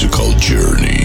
musical journey.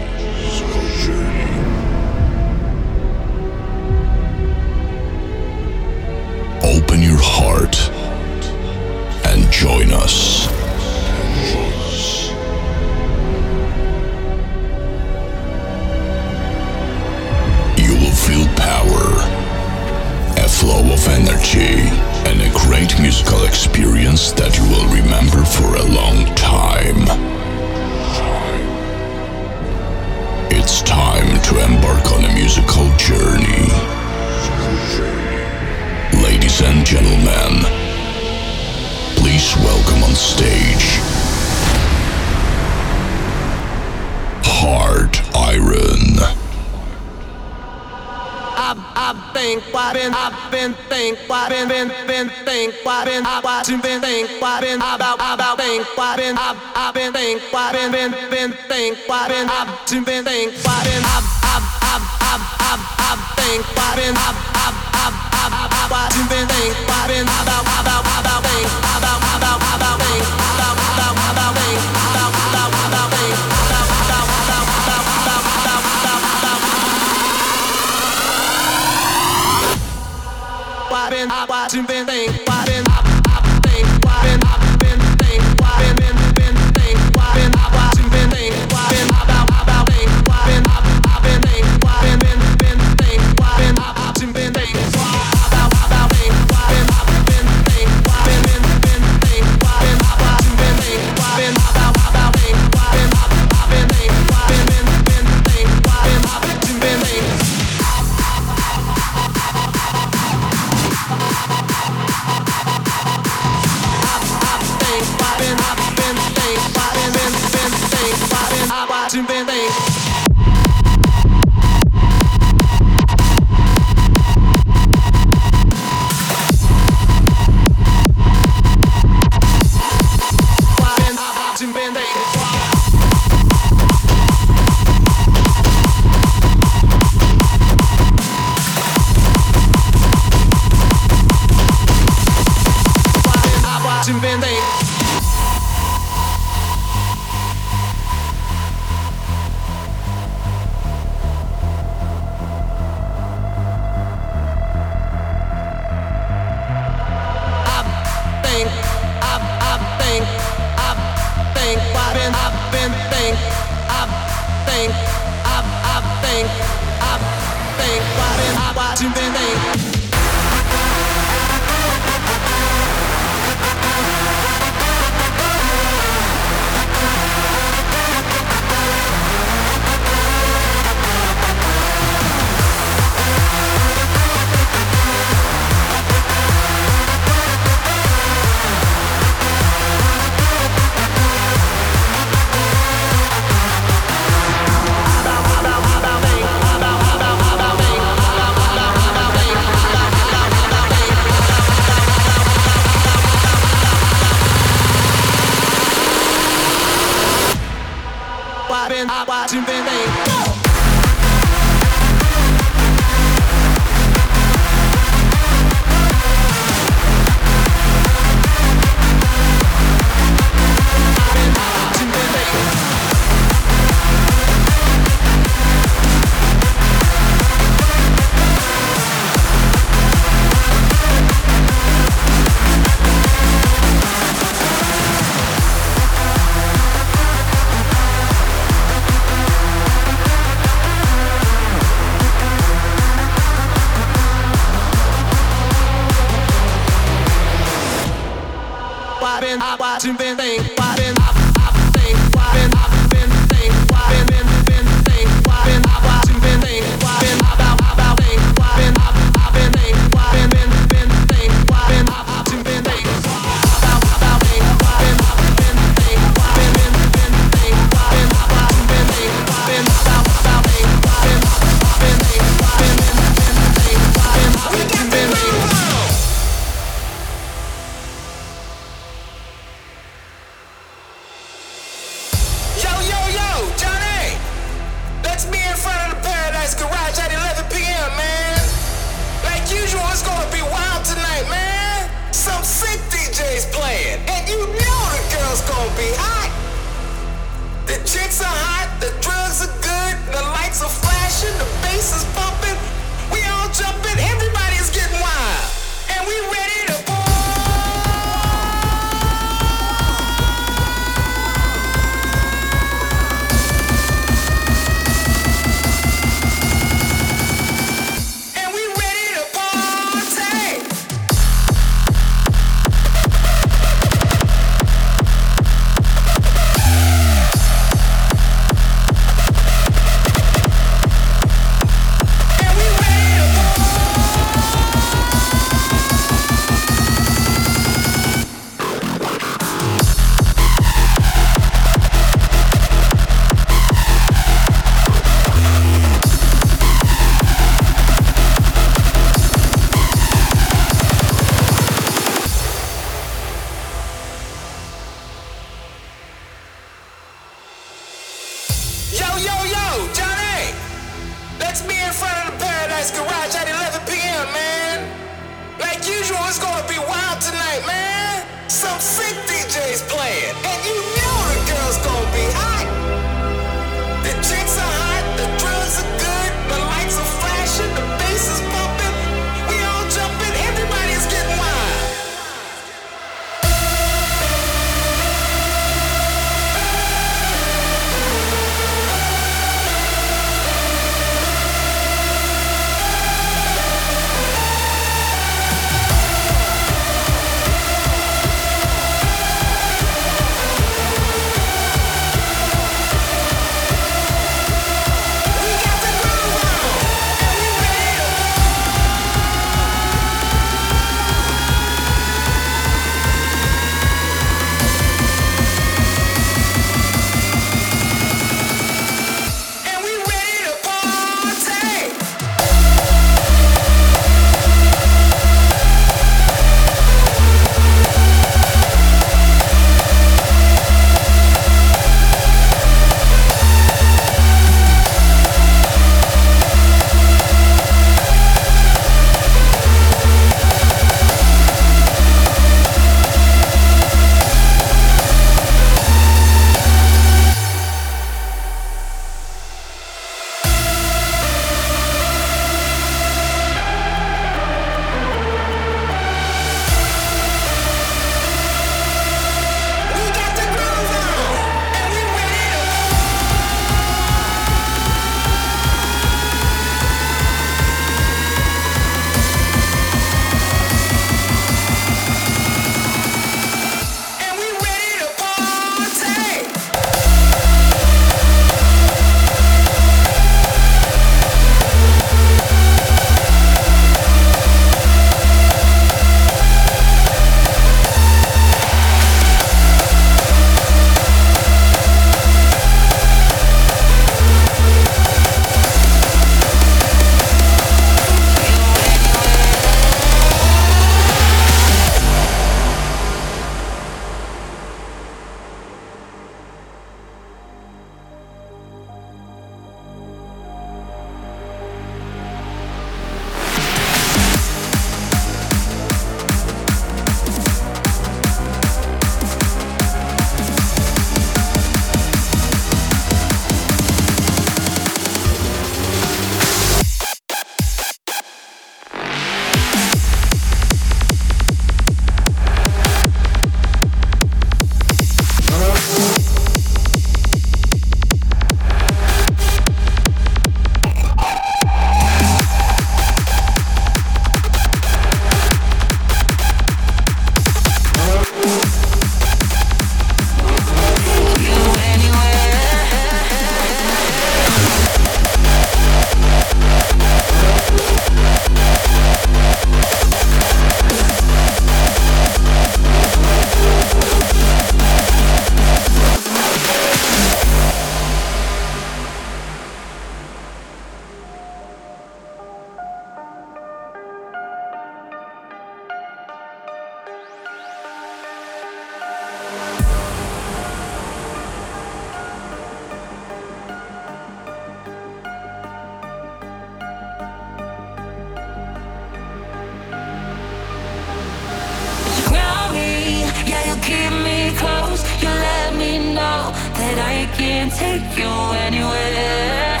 and take you anywhere.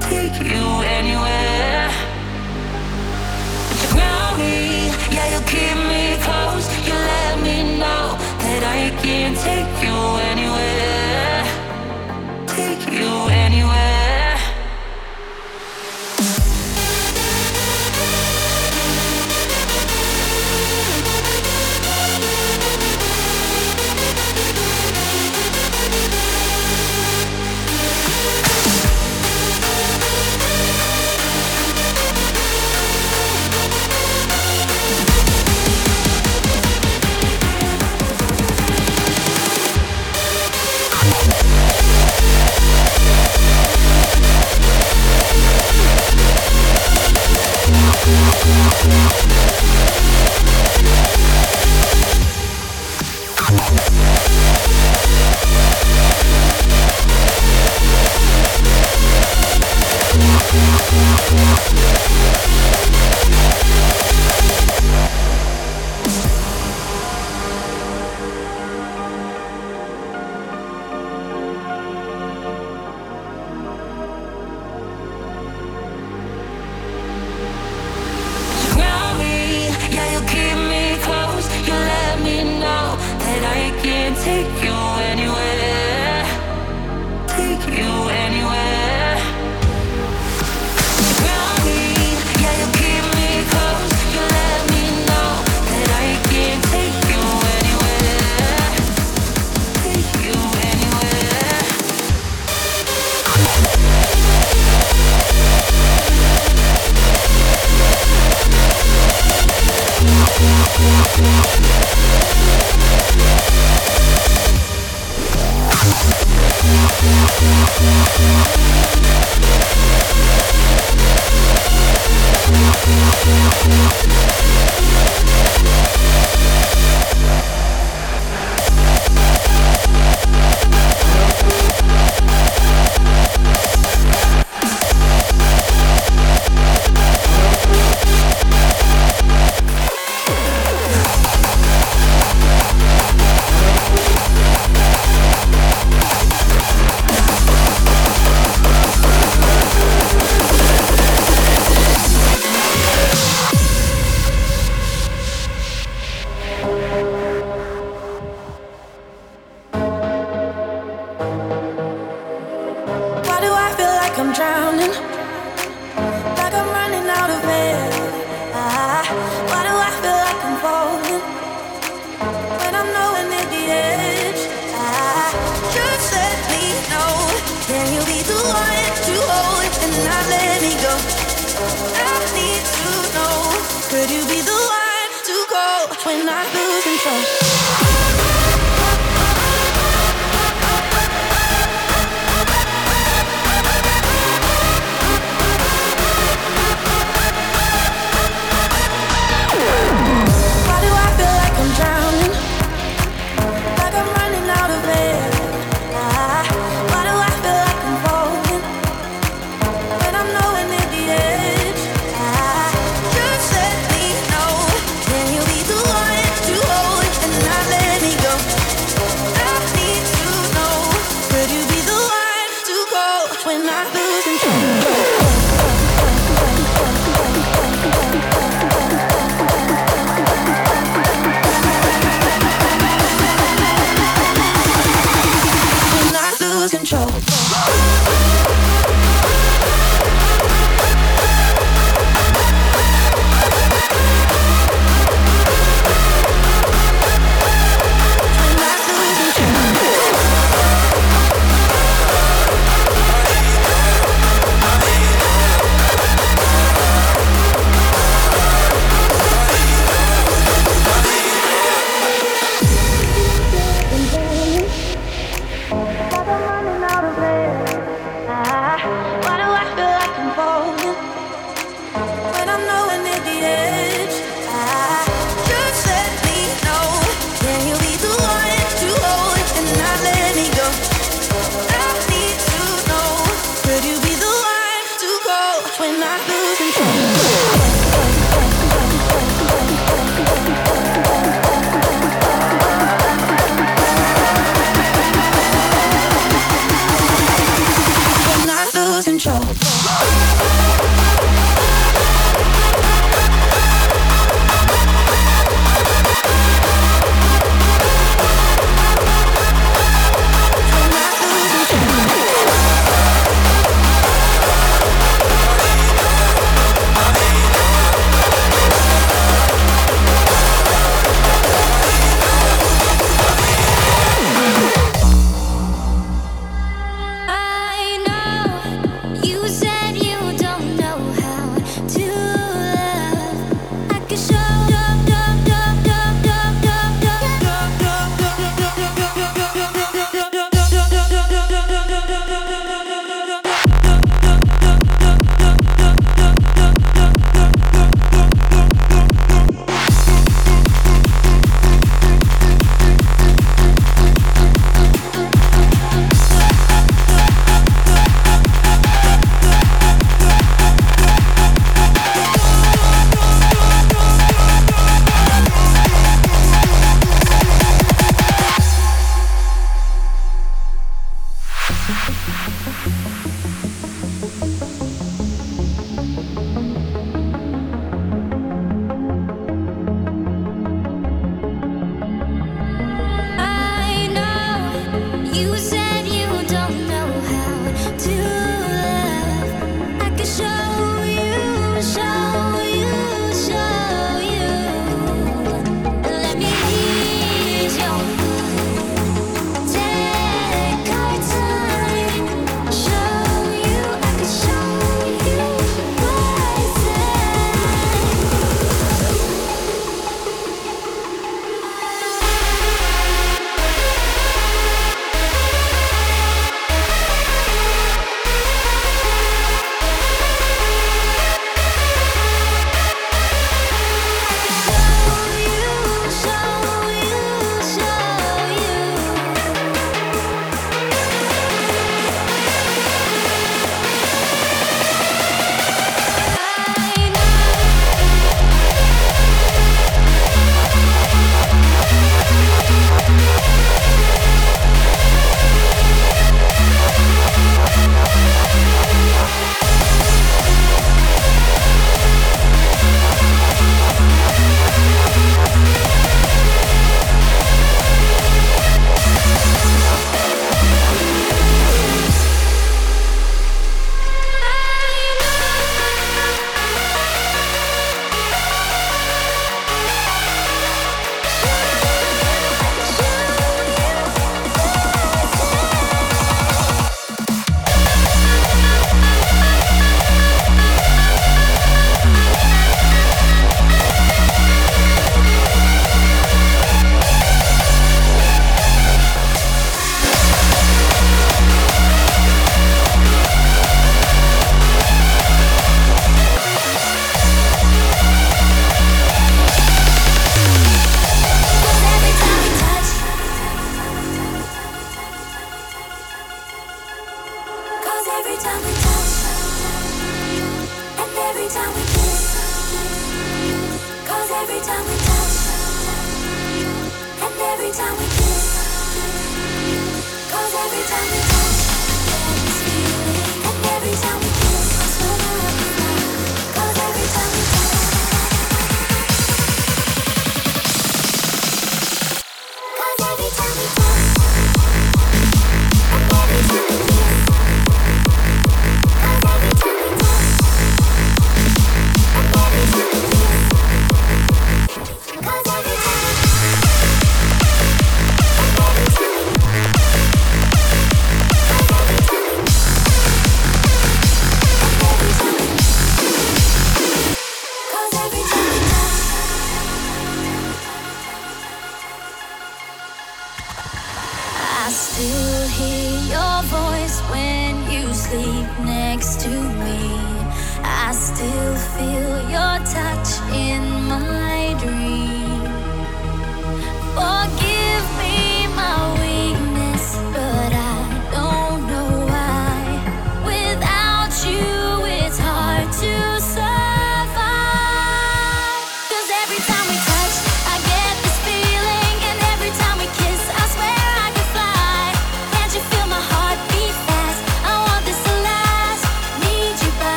Take you anywhere. But you ground me, yeah, you keep me close. You let me know that I can't take you anywhere.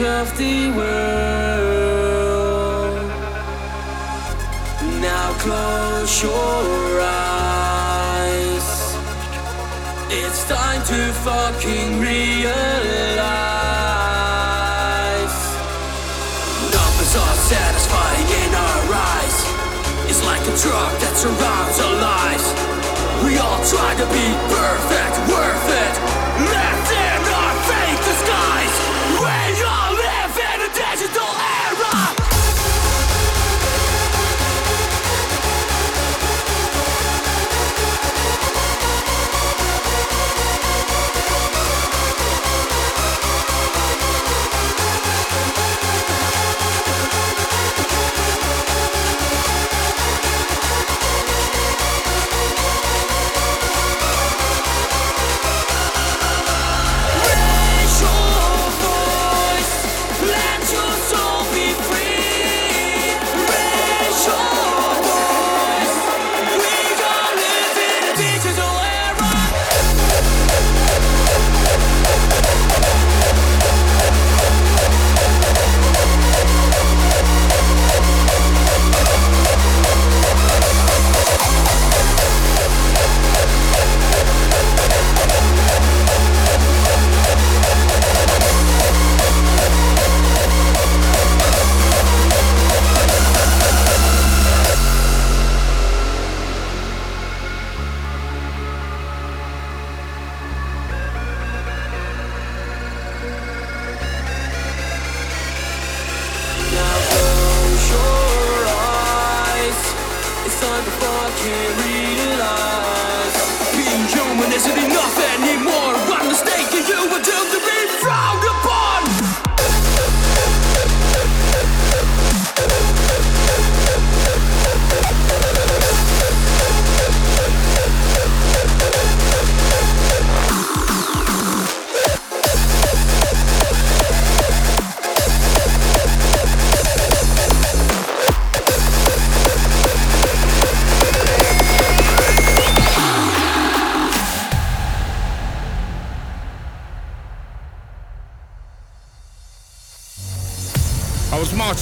Of the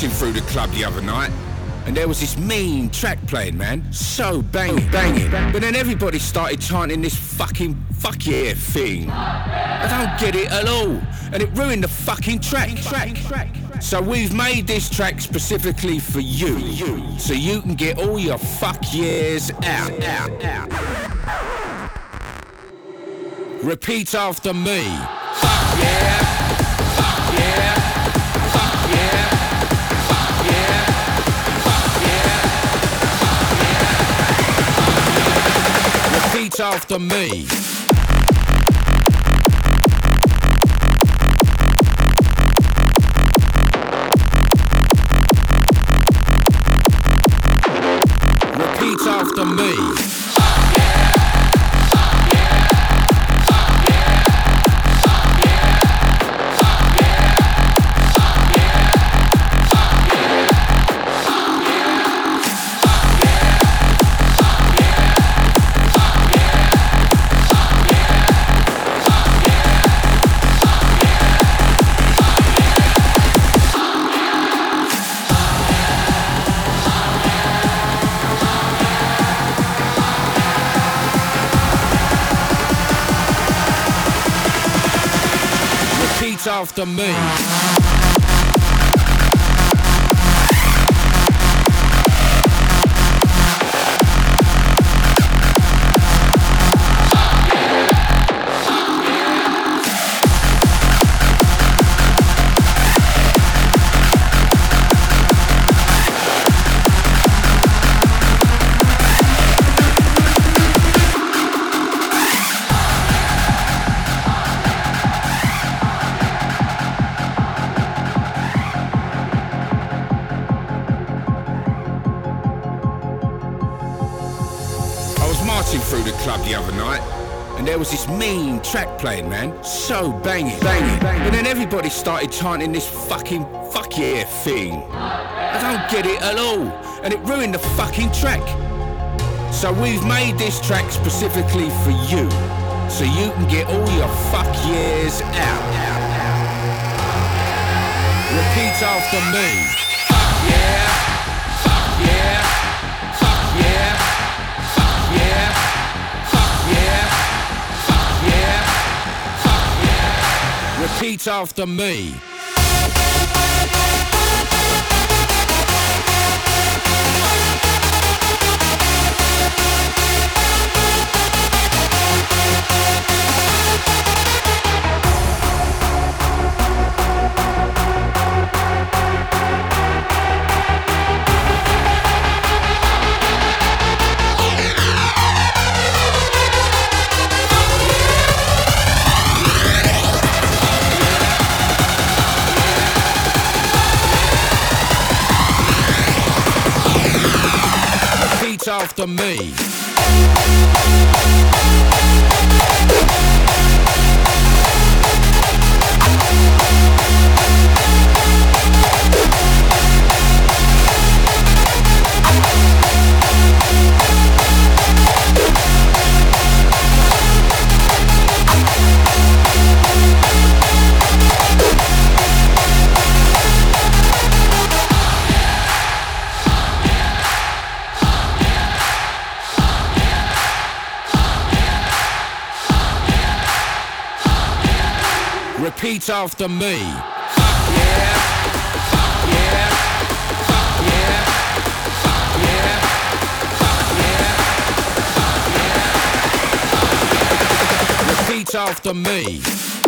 Through the club the other night, and there was this mean track playing, man. So banging, banging. But then everybody started chanting this fucking fuck yeah thing. I don't get it at all, and it ruined the fucking track. track. So we've made this track specifically for you, so you can get all your fuck yeahs out, out, out. Repeat after me. Fuck after me. After me. Club the other night, and there was this mean track playing, man. So banging, banging. And then everybody started chanting this fucking fuck yeah thing. I don't get it at all, and it ruined the fucking track. So we've made this track specifically for you, so you can get all your fuck yeahs out. Repeat after me. Fuck yeah. repeat after me. after me. repeat after me. After me.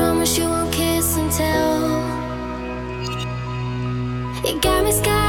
Promise you won't kiss and tell. You got me scared.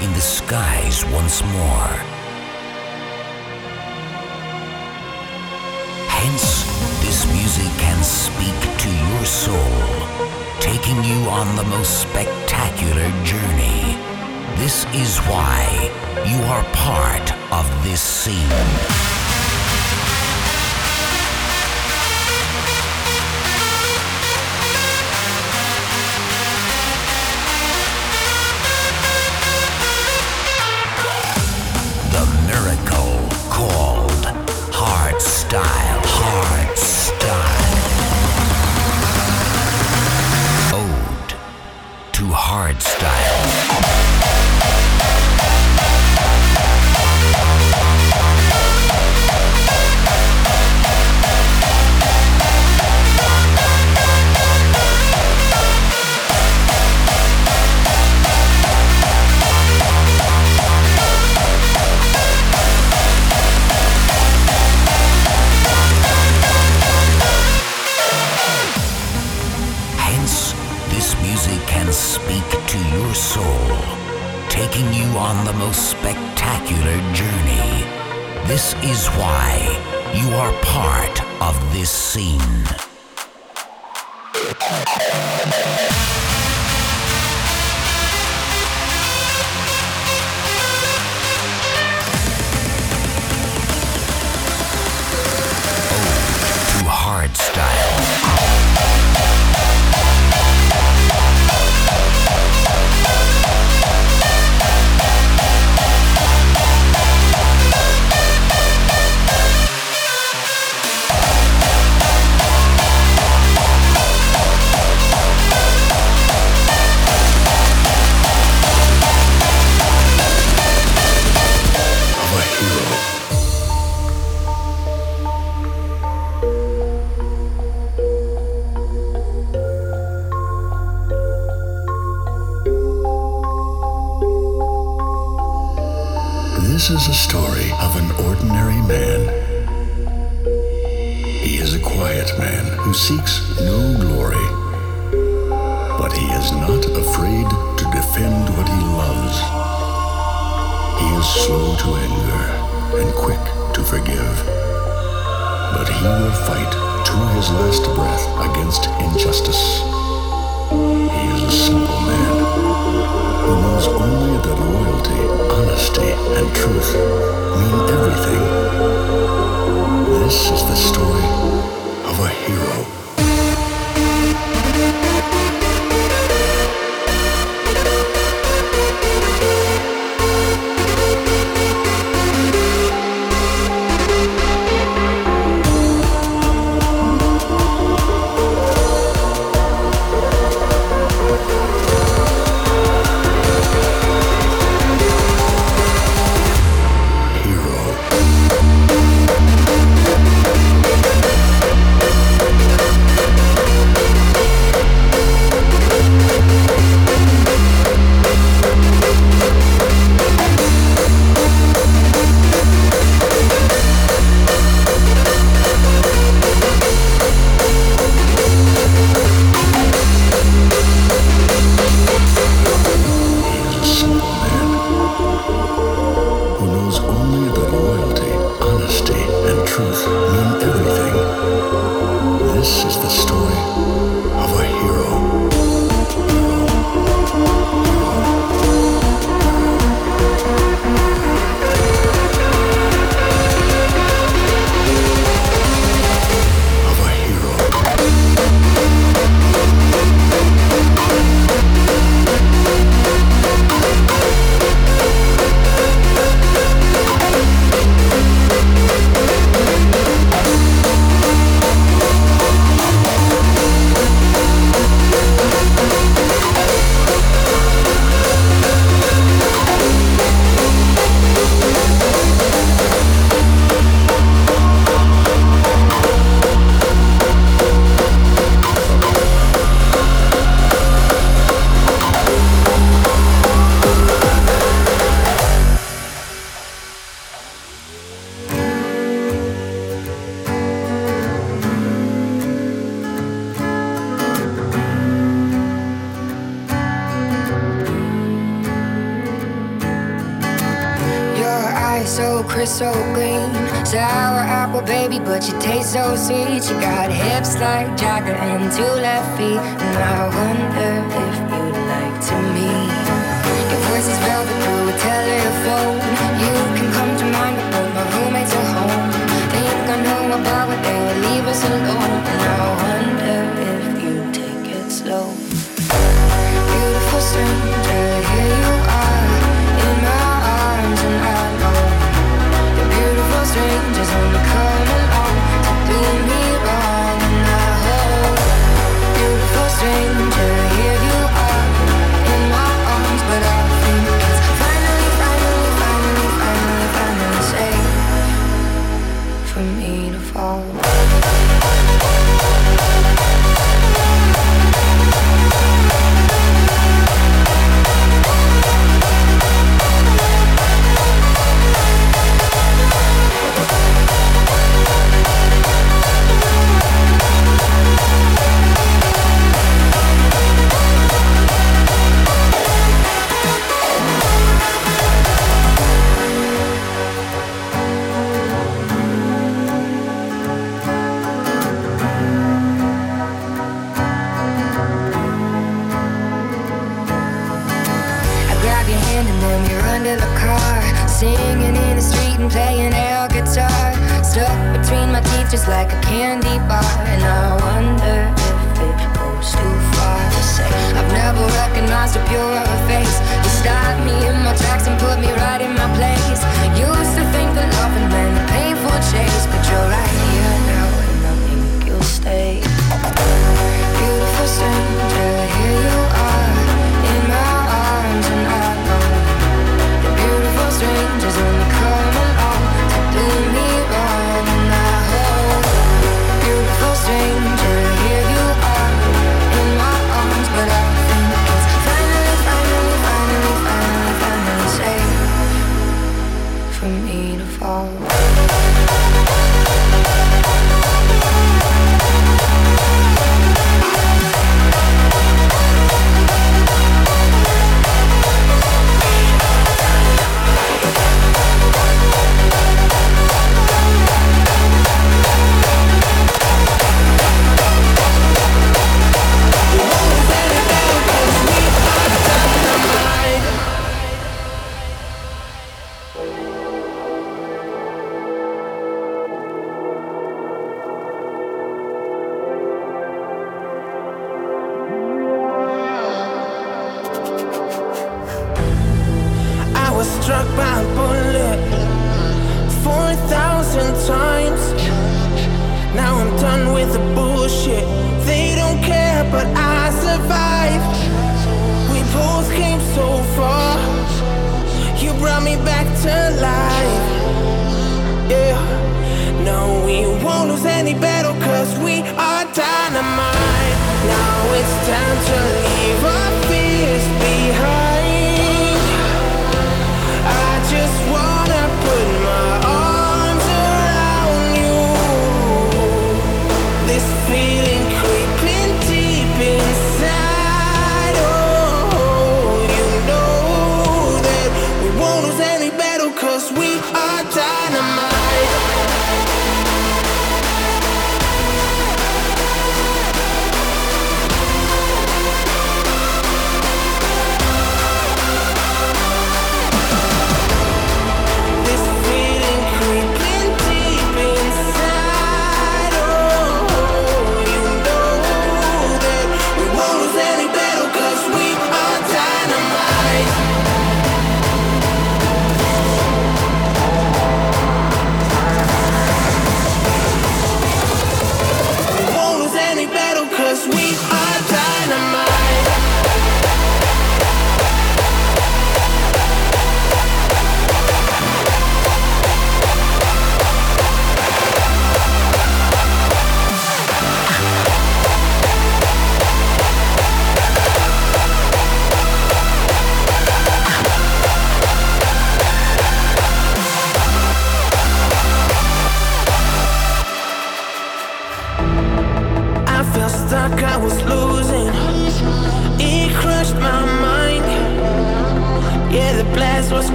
In the skies once more. Hence, this music can speak to your soul, taking you on the most spectacular journey. This is why you are part of this scene. Quick to forgive. But he will fight to his last breath against injustice. He is a simple man who knows only that loyalty, honesty, and truth mean everything. This is the story of a hero. Hero. You got hips like Jagger and two left feet. And I wonder if you'd like to meet. Your voice is velvet through a telephone. You can come to mind, but my roommates are home. They ain't gonna know about what they will leave us alone.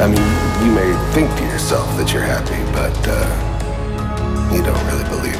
I mean, you may think to yourself that you're happy, but uh, you don't really believe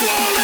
Whoa!